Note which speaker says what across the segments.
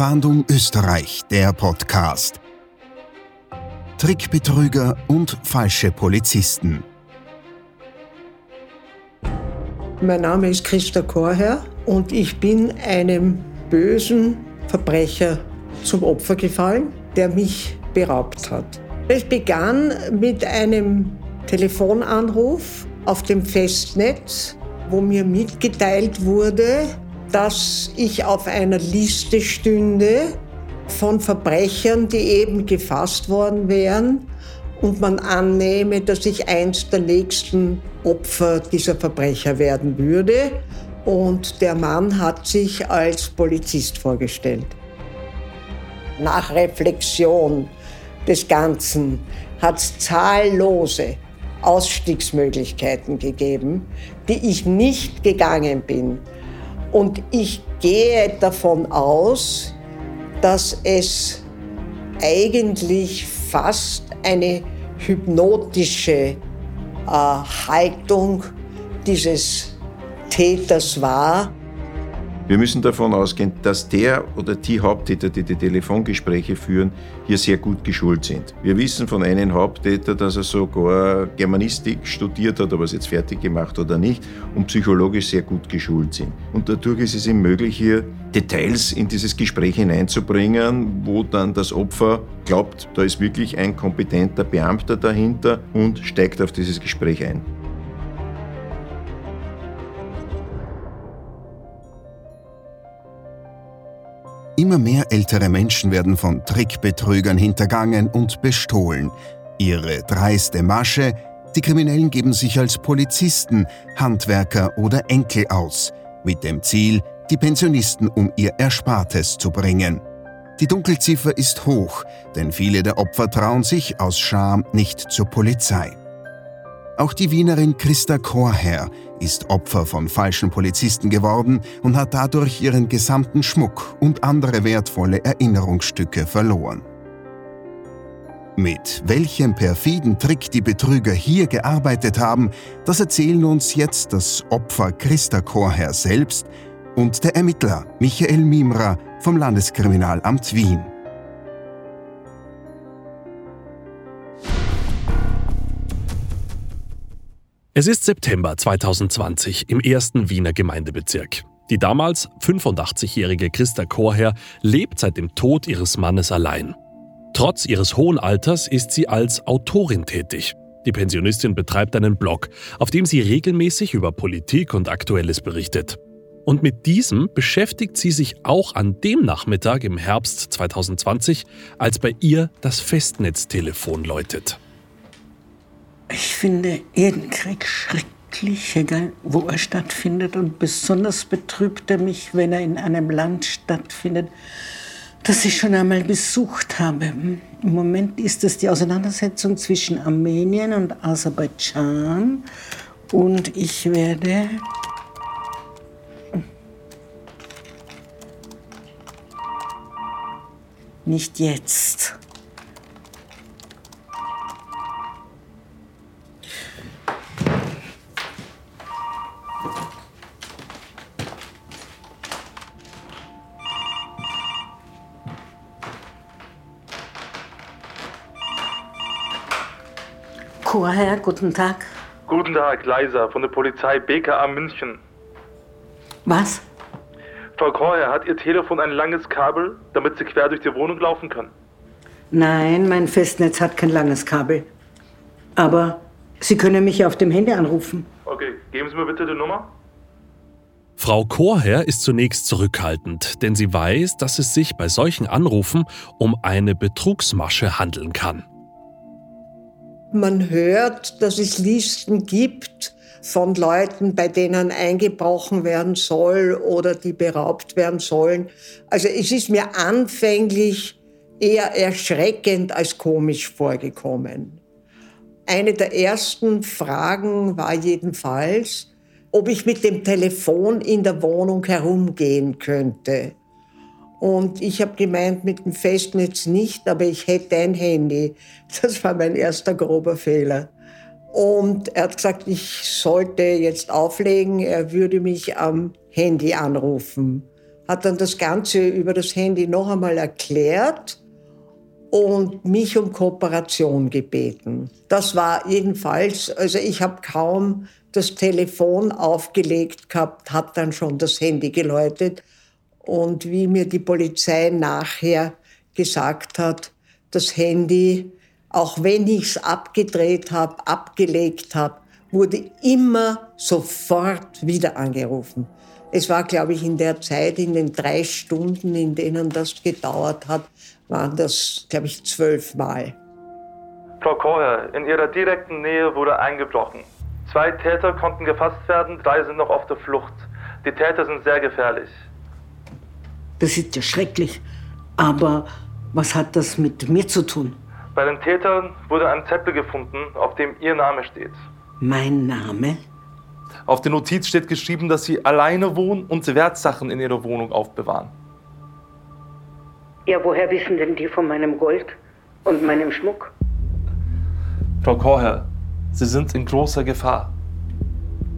Speaker 1: Fahndung Österreich, der Podcast. Trickbetrüger und falsche Polizisten.
Speaker 2: Mein Name ist Christa Korher und ich bin einem bösen Verbrecher zum Opfer gefallen, der mich beraubt hat. Es begann mit einem Telefonanruf auf dem Festnetz, wo mir mitgeteilt wurde, dass ich auf einer Liste stünde von Verbrechern, die eben gefasst worden wären und man annehme, dass ich eins der nächsten Opfer dieser Verbrecher werden würde. Und der Mann hat sich als Polizist vorgestellt. Nach Reflexion des Ganzen hat es zahllose Ausstiegsmöglichkeiten gegeben, die ich nicht gegangen bin. Und ich gehe davon aus, dass es eigentlich fast eine hypnotische äh, Haltung dieses Täters war,
Speaker 3: wir müssen davon ausgehen, dass der oder die Haupttäter, die die Telefongespräche führen, hier sehr gut geschult sind. Wir wissen von einem Haupttäter, dass er sogar Germanistik studiert hat, ob er es jetzt fertig gemacht oder nicht, und psychologisch sehr gut geschult sind. Und dadurch ist es ihm möglich, hier Details in dieses Gespräch hineinzubringen, wo dann das Opfer glaubt, da ist wirklich ein kompetenter Beamter dahinter und steigt auf dieses Gespräch ein.
Speaker 1: Immer mehr ältere Menschen werden von Trickbetrügern hintergangen und bestohlen. Ihre dreiste Masche, die Kriminellen geben sich als Polizisten, Handwerker oder Enkel aus, mit dem Ziel, die Pensionisten um ihr Erspartes zu bringen. Die Dunkelziffer ist hoch, denn viele der Opfer trauen sich aus Scham nicht zur Polizei. Auch die Wienerin Christa Chorherr ist Opfer von falschen Polizisten geworden und hat dadurch ihren gesamten Schmuck und andere wertvolle Erinnerungsstücke verloren. Mit welchem perfiden Trick die Betrüger hier gearbeitet haben, das erzählen uns jetzt das Opfer Christa Chorherr selbst und der Ermittler Michael Mimra vom Landeskriminalamt Wien.
Speaker 4: Es ist September 2020 im ersten Wiener Gemeindebezirk. Die damals 85-jährige Christa Chorherr lebt seit dem Tod ihres Mannes allein. Trotz ihres hohen Alters ist sie als Autorin tätig. Die Pensionistin betreibt einen Blog, auf dem sie regelmäßig über Politik und Aktuelles berichtet. Und mit diesem beschäftigt sie sich auch an dem Nachmittag im Herbst 2020, als bei ihr das Festnetztelefon läutet.
Speaker 2: Ich finde jeden Krieg schrecklich, egal wo er stattfindet. Und besonders betrübt er mich, wenn er in einem Land stattfindet, das ich schon einmal besucht habe. Im Moment ist es die Auseinandersetzung zwischen Armenien und Aserbaidschan. Und ich werde nicht jetzt. Chorherr, guten Tag.
Speaker 5: Guten Tag, Leiser von der Polizei BKA München.
Speaker 2: Was?
Speaker 5: Frau Chorherr, hat Ihr Telefon ein langes Kabel, damit Sie quer durch die Wohnung laufen können?
Speaker 2: Nein, mein Festnetz hat kein langes Kabel. Aber Sie können mich auf dem Handy anrufen.
Speaker 5: Okay, geben Sie mir bitte die Nummer.
Speaker 4: Frau Chorherr ist zunächst zurückhaltend, denn sie weiß, dass es sich bei solchen Anrufen um eine Betrugsmasche handeln kann.
Speaker 2: Man hört, dass es Listen gibt von Leuten, bei denen eingebrochen werden soll oder die beraubt werden sollen. Also es ist mir anfänglich eher erschreckend als komisch vorgekommen. Eine der ersten Fragen war jedenfalls, ob ich mit dem Telefon in der Wohnung herumgehen könnte. Und ich habe gemeint, mit dem Festnetz nicht, aber ich hätte ein Handy. Das war mein erster grober Fehler. Und er hat gesagt, ich sollte jetzt auflegen, er würde mich am Handy anrufen. hat dann das Ganze über das Handy noch einmal erklärt und mich um Kooperation gebeten. Das war jedenfalls, also ich habe kaum das Telefon aufgelegt gehabt, hat dann schon das Handy geläutet. Und wie mir die Polizei nachher gesagt hat, das Handy, auch wenn ich es abgedreht habe, abgelegt habe, wurde immer sofort wieder angerufen. Es war, glaube ich, in der Zeit, in den drei Stunden, in denen das gedauert hat, waren das, glaube ich, zwölfmal.
Speaker 5: Frau Koher, in Ihrer direkten Nähe wurde eingebrochen. Zwei Täter konnten gefasst werden, drei sind noch auf der Flucht. Die Täter sind sehr gefährlich.
Speaker 2: Das ist ja schrecklich. Aber was hat das mit mir zu tun?
Speaker 5: Bei den Tätern wurde ein Zettel gefunden, auf dem Ihr Name steht.
Speaker 2: Mein Name?
Speaker 5: Auf der Notiz steht geschrieben, dass Sie alleine wohnen und Wertsachen in Ihrer Wohnung aufbewahren.
Speaker 2: Ja, woher wissen denn die von meinem Gold und meinem Schmuck?
Speaker 5: Frau Korher, Sie sind in großer Gefahr.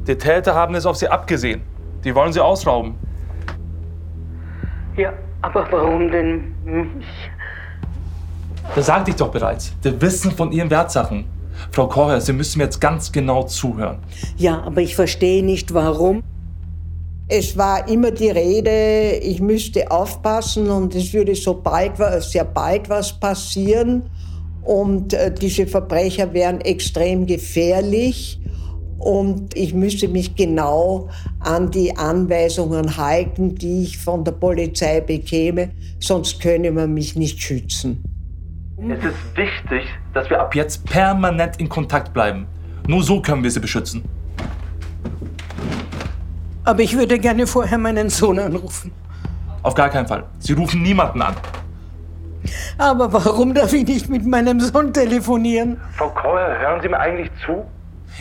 Speaker 5: Die Täter haben es auf Sie abgesehen. Die wollen Sie ausrauben.
Speaker 2: Ja, aber warum denn mich?
Speaker 5: Das sagte ich doch bereits. Die wissen von Ihren Wertsachen. Frau Korher, Sie müssen mir jetzt ganz genau zuhören.
Speaker 2: Ja, aber ich verstehe nicht, warum. Es war immer die Rede, ich müsste aufpassen und es würde so bald, sehr bald was passieren. Und äh, diese Verbrecher wären extrem gefährlich. Und ich müsste mich genau an die Anweisungen halten, die ich von der Polizei bekäme, sonst könne man mich nicht schützen.
Speaker 5: Es ist wichtig, dass wir ab jetzt permanent in Kontakt bleiben. Nur so können wir sie beschützen.
Speaker 2: Aber ich würde gerne vorher meinen Sohn anrufen.
Speaker 5: Auf gar keinen Fall. Sie rufen niemanden an.
Speaker 2: Aber warum darf ich nicht mit meinem Sohn telefonieren?
Speaker 5: Frau Kreuer, hören Sie mir eigentlich zu?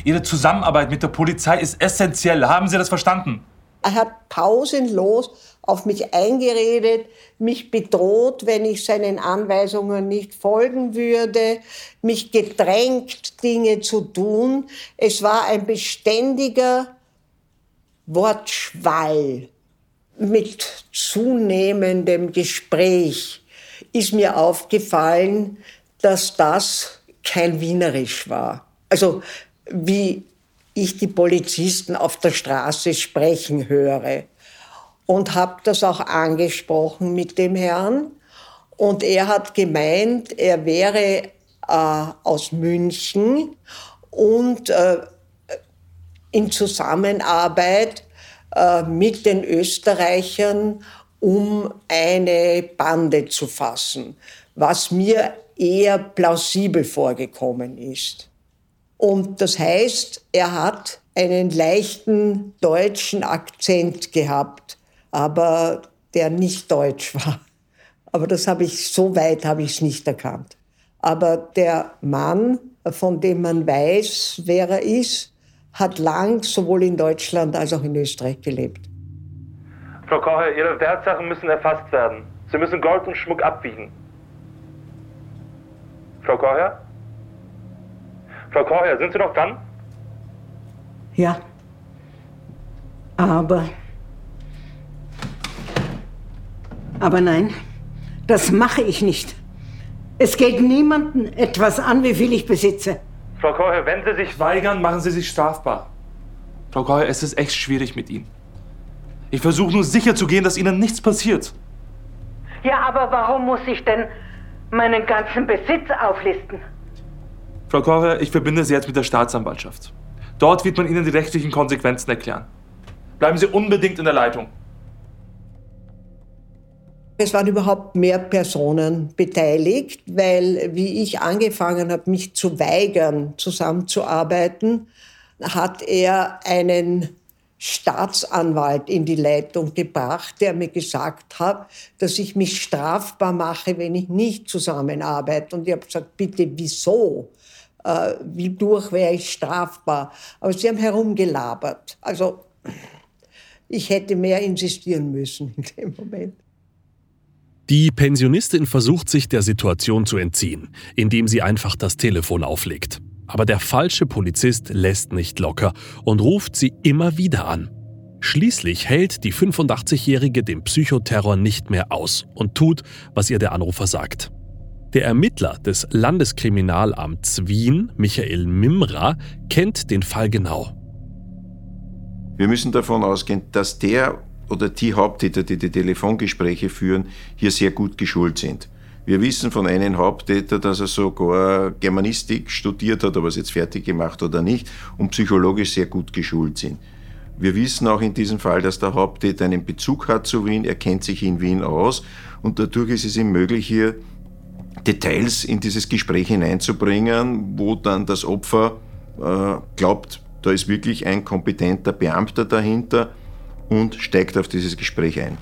Speaker 5: Ihre Zusammenarbeit mit der Polizei ist essentiell. Haben Sie das verstanden?
Speaker 2: Er hat pausenlos auf mich eingeredet, mich bedroht, wenn ich seinen Anweisungen nicht folgen würde, mich gedrängt, Dinge zu tun. Es war ein beständiger Wortschwall mit zunehmendem Gespräch ist mir aufgefallen, dass das kein Wienerisch war. Also wie ich die Polizisten auf der Straße sprechen höre. Und habe das auch angesprochen mit dem Herrn. Und er hat gemeint, er wäre äh, aus München und äh, in Zusammenarbeit äh, mit den Österreichern, um eine Bande zu fassen, was mir eher plausibel vorgekommen ist. Und das heißt, er hat einen leichten deutschen Akzent gehabt, aber der nicht deutsch war. Aber das habe ich, so weit habe ich es nicht erkannt. Aber der Mann, von dem man weiß, wer er ist, hat lang sowohl in Deutschland als auch in Österreich gelebt.
Speaker 5: Frau Kocher, Ihre Wertsachen müssen erfasst werden. Sie müssen Gold und Schmuck abwiegen. Frau Kocher? Frau Korher, sind Sie noch dran?
Speaker 2: Ja. Aber. Aber nein, das mache ich nicht. Es geht niemandem etwas an, wie viel ich besitze.
Speaker 5: Frau Korher, wenn Sie sich weigern, machen Sie sich strafbar. Frau Korher, es ist echt schwierig mit Ihnen. Ich versuche nur sicher zu gehen, dass Ihnen nichts passiert.
Speaker 2: Ja, aber warum muss ich denn meinen ganzen Besitz auflisten?
Speaker 5: Frau Kocher, ich verbinde Sie jetzt mit der Staatsanwaltschaft. Dort wird man Ihnen die rechtlichen Konsequenzen erklären. Bleiben Sie unbedingt in der Leitung.
Speaker 2: Es waren überhaupt mehr Personen beteiligt, weil wie ich angefangen habe, mich zu weigern, zusammenzuarbeiten, hat er einen Staatsanwalt in die Leitung gebracht, der mir gesagt hat, dass ich mich strafbar mache, wenn ich nicht zusammenarbeite. Und ich habe gesagt, bitte, wieso? Äh, wie durch wäre ich strafbar. Aber sie haben herumgelabert. Also ich hätte mehr insistieren müssen in dem Moment.
Speaker 4: Die Pensionistin versucht sich der Situation zu entziehen, indem sie einfach das Telefon auflegt. Aber der falsche Polizist lässt nicht locker und ruft sie immer wieder an. Schließlich hält die 85-Jährige den Psychoterror nicht mehr aus und tut, was ihr der Anrufer sagt. Der Ermittler des Landeskriminalamts Wien, Michael Mimra, kennt den Fall genau.
Speaker 3: Wir müssen davon ausgehen, dass der oder die Haupttäter, die die Telefongespräche führen, hier sehr gut geschult sind. Wir wissen von einem Haupttäter, dass er sogar Germanistik studiert hat, ob er es jetzt fertig gemacht oder nicht, und psychologisch sehr gut geschult sind. Wir wissen auch in diesem Fall, dass der Haupttäter einen Bezug hat zu Wien, er kennt sich in Wien aus und dadurch ist es ihm möglich, hier Details in dieses Gespräch hineinzubringen, wo dann das Opfer äh, glaubt, da ist wirklich ein kompetenter Beamter dahinter und steigt auf dieses Gespräch ein.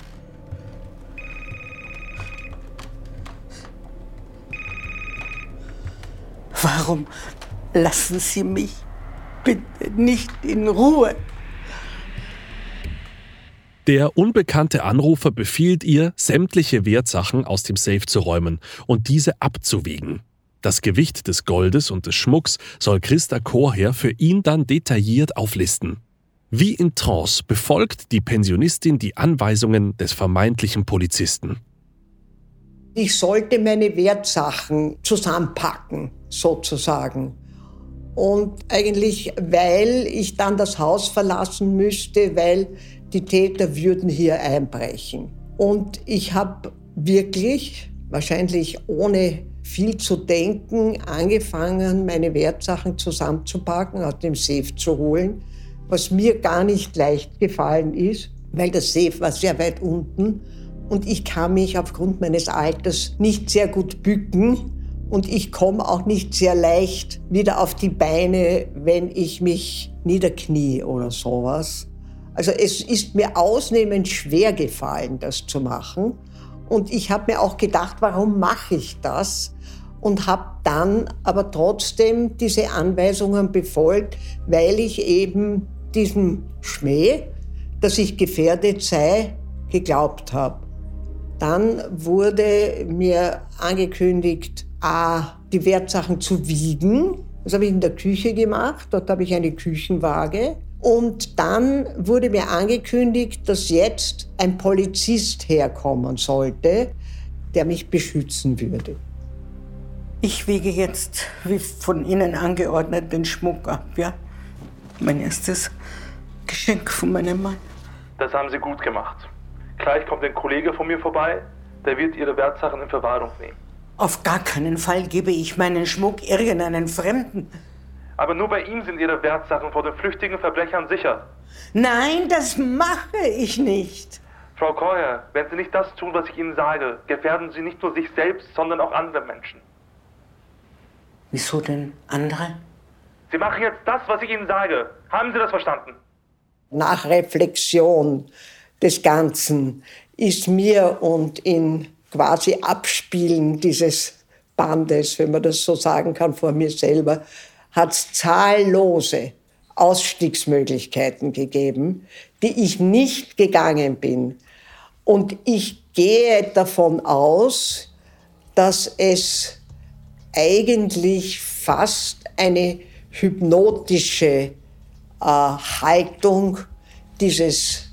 Speaker 6: Warum lassen Sie mich bitte nicht in Ruhe?
Speaker 4: Der unbekannte Anrufer befiehlt ihr, sämtliche Wertsachen aus dem Safe zu räumen und diese abzuwiegen. Das Gewicht des Goldes und des Schmucks soll Christa Chorherr für ihn dann detailliert auflisten. Wie in Trance befolgt die Pensionistin die Anweisungen des vermeintlichen Polizisten.
Speaker 2: Ich sollte meine Wertsachen zusammenpacken, sozusagen. Und eigentlich, weil ich dann das Haus verlassen müsste, weil die Täter würden hier einbrechen. Und ich habe wirklich, wahrscheinlich ohne viel zu denken, angefangen, meine Wertsachen zusammenzupacken, aus dem Safe zu holen, was mir gar nicht leicht gefallen ist, weil das Safe war sehr weit unten und ich kann mich aufgrund meines Alters nicht sehr gut bücken und ich komme auch nicht sehr leicht wieder auf die Beine, wenn ich mich niederknie oder sowas. Also es ist mir ausnehmend schwer gefallen, das zu machen. Und ich habe mir auch gedacht, warum mache ich das? Und habe dann aber trotzdem diese Anweisungen befolgt, weil ich eben diesem Schmäh, dass ich gefährdet sei, geglaubt habe. Dann wurde mir angekündigt, A, die Wertsachen zu wiegen. Das habe ich in der Küche gemacht. Dort habe ich eine Küchenwaage. Und dann wurde mir angekündigt, dass jetzt ein Polizist herkommen sollte, der mich beschützen würde.
Speaker 6: Ich wiege jetzt, wie von Ihnen angeordnet, den Schmuck ab, ja? Mein erstes Geschenk von meinem Mann.
Speaker 5: Das haben Sie gut gemacht. Gleich kommt ein Kollege von mir vorbei, der wird Ihre Wertsachen in Verwahrung nehmen.
Speaker 6: Auf gar keinen Fall gebe ich meinen Schmuck irgendeinen Fremden.
Speaker 5: Aber nur bei ihm sind Ihre Wertsachen vor den flüchtigen Verbrechern sicher.
Speaker 6: Nein, das mache ich nicht.
Speaker 5: Frau Keuer, wenn Sie nicht das tun, was ich Ihnen sage, gefährden Sie nicht nur sich selbst, sondern auch andere Menschen.
Speaker 6: Wieso denn andere?
Speaker 5: Sie machen jetzt das, was ich Ihnen sage. Haben Sie das verstanden?
Speaker 2: Nach Reflexion des Ganzen ist mir und in quasi Abspielen dieses Bandes, wenn man das so sagen kann, vor mir selber, hat es zahllose Ausstiegsmöglichkeiten gegeben, die ich nicht gegangen bin. Und ich gehe davon aus, dass es eigentlich fast eine hypnotische äh, Haltung dieses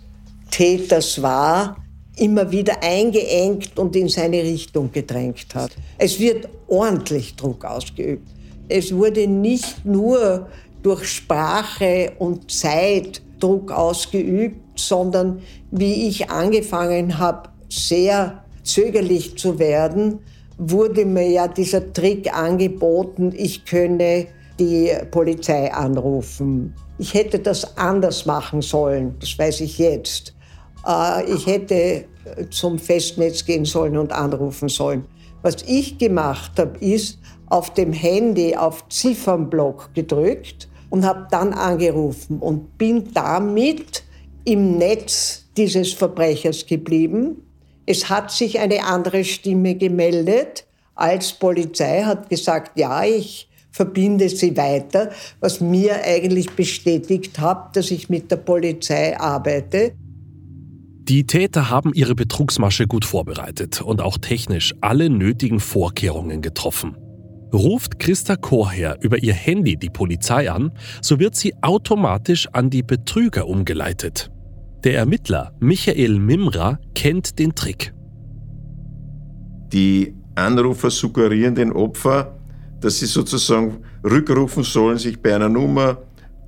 Speaker 2: Täters war, immer wieder eingeengt und in seine Richtung gedrängt hat. Es wird ordentlich Druck ausgeübt. Es wurde nicht nur durch Sprache und Zeit Druck ausgeübt, sondern wie ich angefangen habe, sehr zögerlich zu werden, wurde mir ja dieser Trick angeboten, ich könne die Polizei anrufen. Ich hätte das anders machen sollen, das weiß ich jetzt. Äh, ich hätte zum Festnetz gehen sollen und anrufen sollen. Was ich gemacht habe, ist auf dem Handy auf Ziffernblock gedrückt und habe dann angerufen und bin damit im Netz dieses Verbrechers geblieben. Es hat sich eine andere Stimme gemeldet als Polizei, hat gesagt, ja, ich verbinde sie weiter, was mir eigentlich bestätigt hat, dass ich mit der Polizei arbeite.
Speaker 4: Die Täter haben ihre Betrugsmasche gut vorbereitet und auch technisch alle nötigen Vorkehrungen getroffen. Ruft Christa Chorherr über ihr Handy die Polizei an, so wird sie automatisch an die Betrüger umgeleitet. Der Ermittler Michael Mimra kennt den Trick.
Speaker 3: Die Anrufer suggerieren den Opfer, dass sie sozusagen rückrufen sollen, sich bei einer Nummer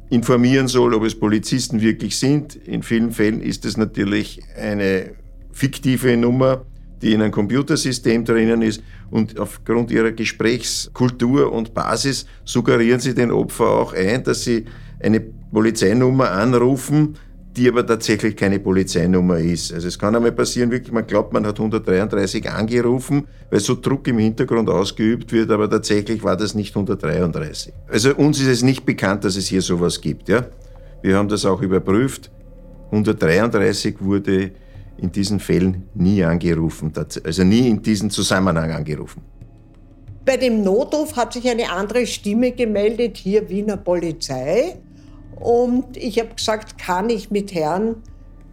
Speaker 3: informieren soll, ob es Polizisten wirklich sind. In vielen Fällen ist es natürlich eine fiktive Nummer, die in einem Computersystem drinnen ist. Und aufgrund ihrer Gesprächskultur und Basis suggerieren sie den Opfer auch ein, dass sie eine Polizeinummer anrufen, die aber tatsächlich keine Polizeinummer ist. Also es kann einmal passieren, wirklich, man glaubt, man hat 133 angerufen, weil so Druck im Hintergrund ausgeübt wird, aber tatsächlich war das nicht 133. Also uns ist es nicht bekannt, dass es hier sowas gibt. Ja? Wir haben das auch überprüft. 133 wurde in diesen Fällen nie angerufen, also nie in diesem Zusammenhang angerufen.
Speaker 2: Bei dem Notruf hat sich eine andere Stimme gemeldet, hier Wiener Polizei. Und ich habe gesagt, kann ich mit Herrn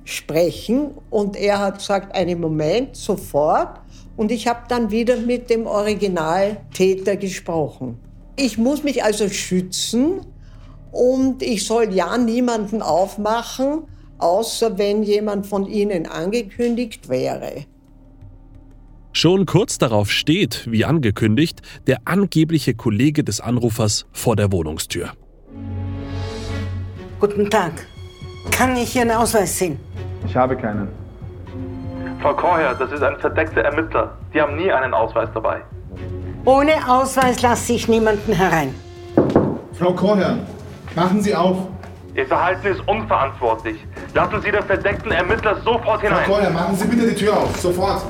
Speaker 2: sprechen? Und er hat gesagt, einen Moment, sofort. Und ich habe dann wieder mit dem Originaltäter gesprochen. Ich muss mich also schützen und ich soll ja niemanden aufmachen, außer wenn jemand von Ihnen angekündigt wäre.
Speaker 4: Schon kurz darauf steht, wie angekündigt, der angebliche Kollege des Anrufers vor der Wohnungstür.
Speaker 6: Guten Tag. Kann ich Ihren Ausweis sehen?
Speaker 7: Ich habe keinen.
Speaker 5: Frau Korher, das ist ein verdeckter Ermittler. Die haben nie einen Ausweis dabei.
Speaker 6: Ohne Ausweis lasse ich niemanden herein.
Speaker 7: Frau Korher, machen Sie auf.
Speaker 5: Ihr Verhalten ist unverantwortlich. Lassen Sie den verdeckten Ermittler sofort hinein.
Speaker 7: Frau Korher, machen Sie bitte die Tür auf. Sofort.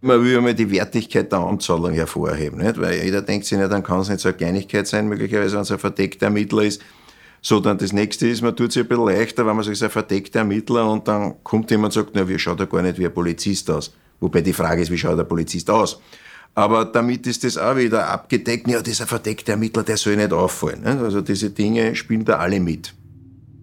Speaker 3: Man will einmal die Wertigkeit der Anzahlung hervorheben, nicht? weil jeder denkt sich, ja, dann kann es nicht so eine Kleinigkeit sein, möglicherweise, wenn es ein verdeckter Ermittler ist. So, dann das nächste ist, man tut es ein bisschen leichter, wenn man sagt, es ist ein verdeckter Ermittler und dann kommt jemand und sagt, na, wie schaut er gar nicht wie ein Polizist aus. Wobei die Frage ist, wie schaut der Polizist aus? Aber damit ist das auch wieder abgedeckt. Ja, dieser verdeckte Ermittler, der soll nicht auffallen. Also diese Dinge spielen da alle mit.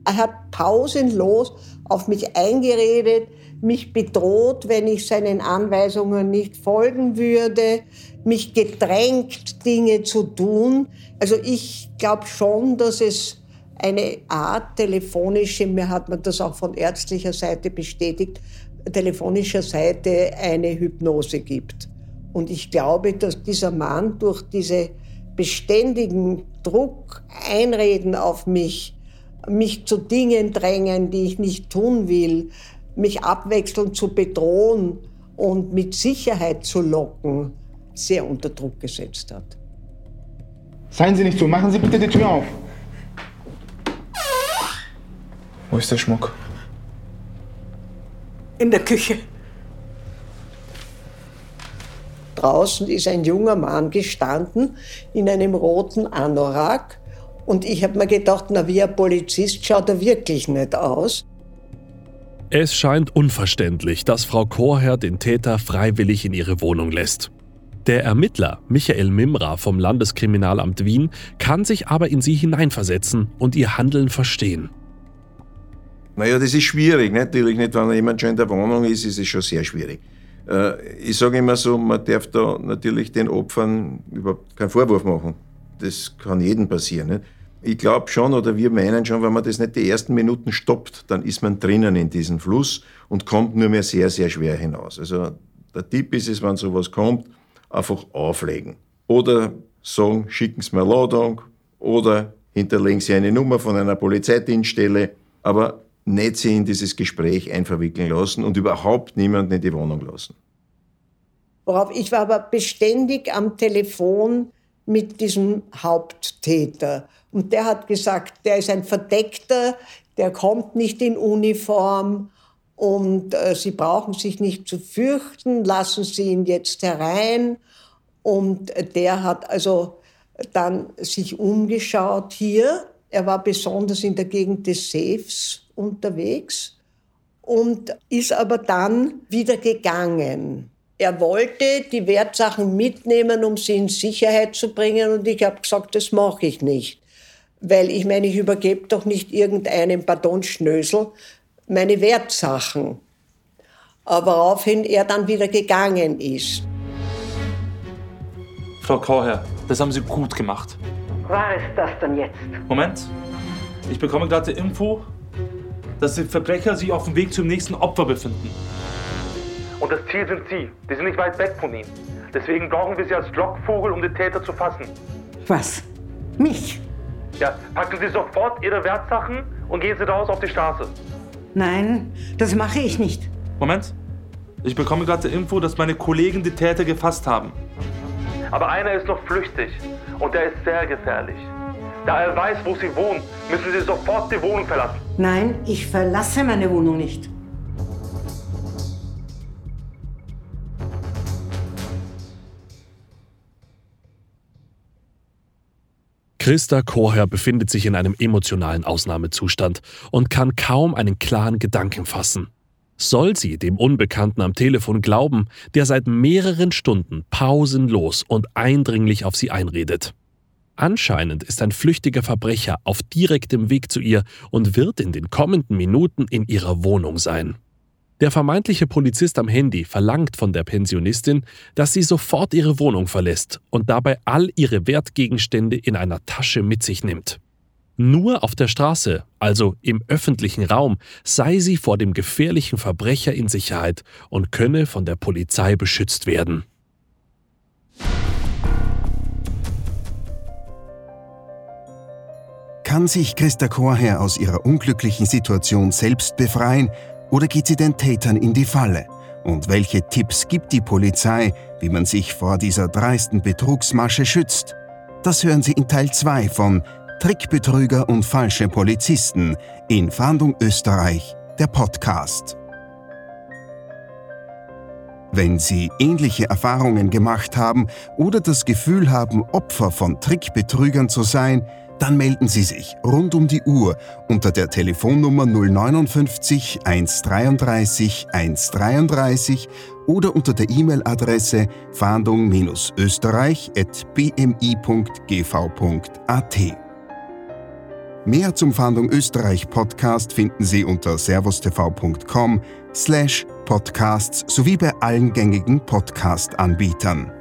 Speaker 2: Er hat pausenlos auf mich eingeredet, mich bedroht, wenn ich seinen Anweisungen nicht folgen würde, mich gedrängt, Dinge zu tun. Also ich glaube schon, dass es eine Art telefonische, mir hat man das auch von ärztlicher Seite bestätigt, telefonischer Seite eine Hypnose gibt. Und ich glaube, dass dieser Mann durch diese beständigen Druck, Einreden auf mich, mich zu Dingen drängen, die ich nicht tun will, mich abwechselnd zu bedrohen und mit Sicherheit zu locken, sehr unter Druck gesetzt hat.
Speaker 7: Seien Sie nicht so, machen Sie bitte die Tür auf. Wo ist der Schmuck?
Speaker 6: In der Küche.
Speaker 2: Draußen ist ein junger Mann gestanden in einem roten Anorak. Und ich habe mir gedacht, na wie ein Polizist schaut er wirklich nicht aus.
Speaker 4: Es scheint unverständlich, dass Frau Chorherr den Täter freiwillig in ihre Wohnung lässt. Der Ermittler Michael Mimra vom Landeskriminalamt Wien kann sich aber in sie hineinversetzen und ihr Handeln verstehen.
Speaker 3: Naja, das ist schwierig. Natürlich nicht, wenn jemand schon in der Wohnung ist, ist es schon sehr schwierig. Äh, ich sage immer so, man darf da natürlich den Opfern überhaupt keinen Vorwurf machen. Das kann jedem passieren. Nicht? Ich glaube schon, oder wir meinen schon, wenn man das nicht die ersten Minuten stoppt, dann ist man drinnen in diesem Fluss und kommt nur mehr sehr, sehr schwer hinaus. Also der Tipp ist es, wenn sowas kommt, einfach auflegen. Oder sagen, schicken Sie mir Ladung oder hinterlegen Sie eine Nummer von einer Polizeidienststelle, aber nicht Sie in dieses Gespräch einverwickeln lassen und überhaupt niemanden in die Wohnung lassen.
Speaker 2: Worauf ich war aber beständig am Telefon mit diesem Haupttäter. Und der hat gesagt, der ist ein Verdeckter, der kommt nicht in Uniform und äh, Sie brauchen sich nicht zu fürchten, lassen Sie ihn jetzt herein. Und der hat also dann sich umgeschaut hier. Er war besonders in der Gegend des Safes unterwegs und ist aber dann wieder gegangen. Er wollte die Wertsachen mitnehmen, um sie in Sicherheit zu bringen und ich habe gesagt, das mache ich nicht. Weil ich meine, ich übergebe doch nicht irgendeinem Pardonschnösel meine Wertsachen. Woraufhin er dann wieder gegangen ist.
Speaker 8: Frau Kauherr, das haben Sie gut gemacht.
Speaker 6: War es das dann jetzt?
Speaker 5: Moment. Ich bekomme gerade die Info, dass die Verbrecher sich auf dem Weg zum nächsten Opfer befinden. Und das Ziel sind Sie. Die sind nicht weit weg von Ihnen. Deswegen brauchen wir Sie als Lockvogel, um den Täter zu fassen.
Speaker 6: Was? Mich?
Speaker 5: Ja, packen Sie sofort Ihre Wertsachen und gehen Sie raus auf die Straße.
Speaker 6: Nein, das mache ich nicht.
Speaker 5: Moment. Ich bekomme gerade die Info, dass meine Kollegen die Täter gefasst haben. Aber einer ist noch flüchtig und der ist sehr gefährlich. Da er weiß, wo Sie wohnen, müssen Sie sofort die Wohnung verlassen.
Speaker 6: Nein, ich verlasse meine Wohnung nicht.
Speaker 4: Christa Chorherr befindet sich in einem emotionalen Ausnahmezustand und kann kaum einen klaren Gedanken fassen. Soll sie dem Unbekannten am Telefon glauben, der seit mehreren Stunden pausenlos und eindringlich auf sie einredet? Anscheinend ist ein flüchtiger Verbrecher auf direktem Weg zu ihr und wird in den kommenden Minuten in ihrer Wohnung sein. Der vermeintliche Polizist am Handy verlangt von der Pensionistin, dass sie sofort ihre Wohnung verlässt und dabei all ihre Wertgegenstände in einer Tasche mit sich nimmt. Nur auf der Straße, also im öffentlichen Raum, sei sie vor dem gefährlichen Verbrecher in Sicherheit und könne von der Polizei beschützt werden.
Speaker 1: Kann sich Christa Chorherr aus ihrer unglücklichen Situation selbst befreien oder geht sie den Tätern in die Falle? Und welche Tipps gibt die Polizei, wie man sich vor dieser dreisten Betrugsmasche schützt? Das hören Sie in Teil 2 von Trickbetrüger und falsche Polizisten in Fahndung Österreich, der Podcast. Wenn Sie ähnliche Erfahrungen gemacht haben oder das Gefühl haben, Opfer von Trickbetrügern zu sein, dann melden Sie sich rund um die Uhr unter der Telefonnummer 059 133 133 oder unter der E-Mail-Adresse fahndung-österreich.bmi.gv.at. Mehr zum Fahndung Österreich Podcast finden Sie unter servustv.com slash podcasts sowie bei allen gängigen Podcast-Anbietern.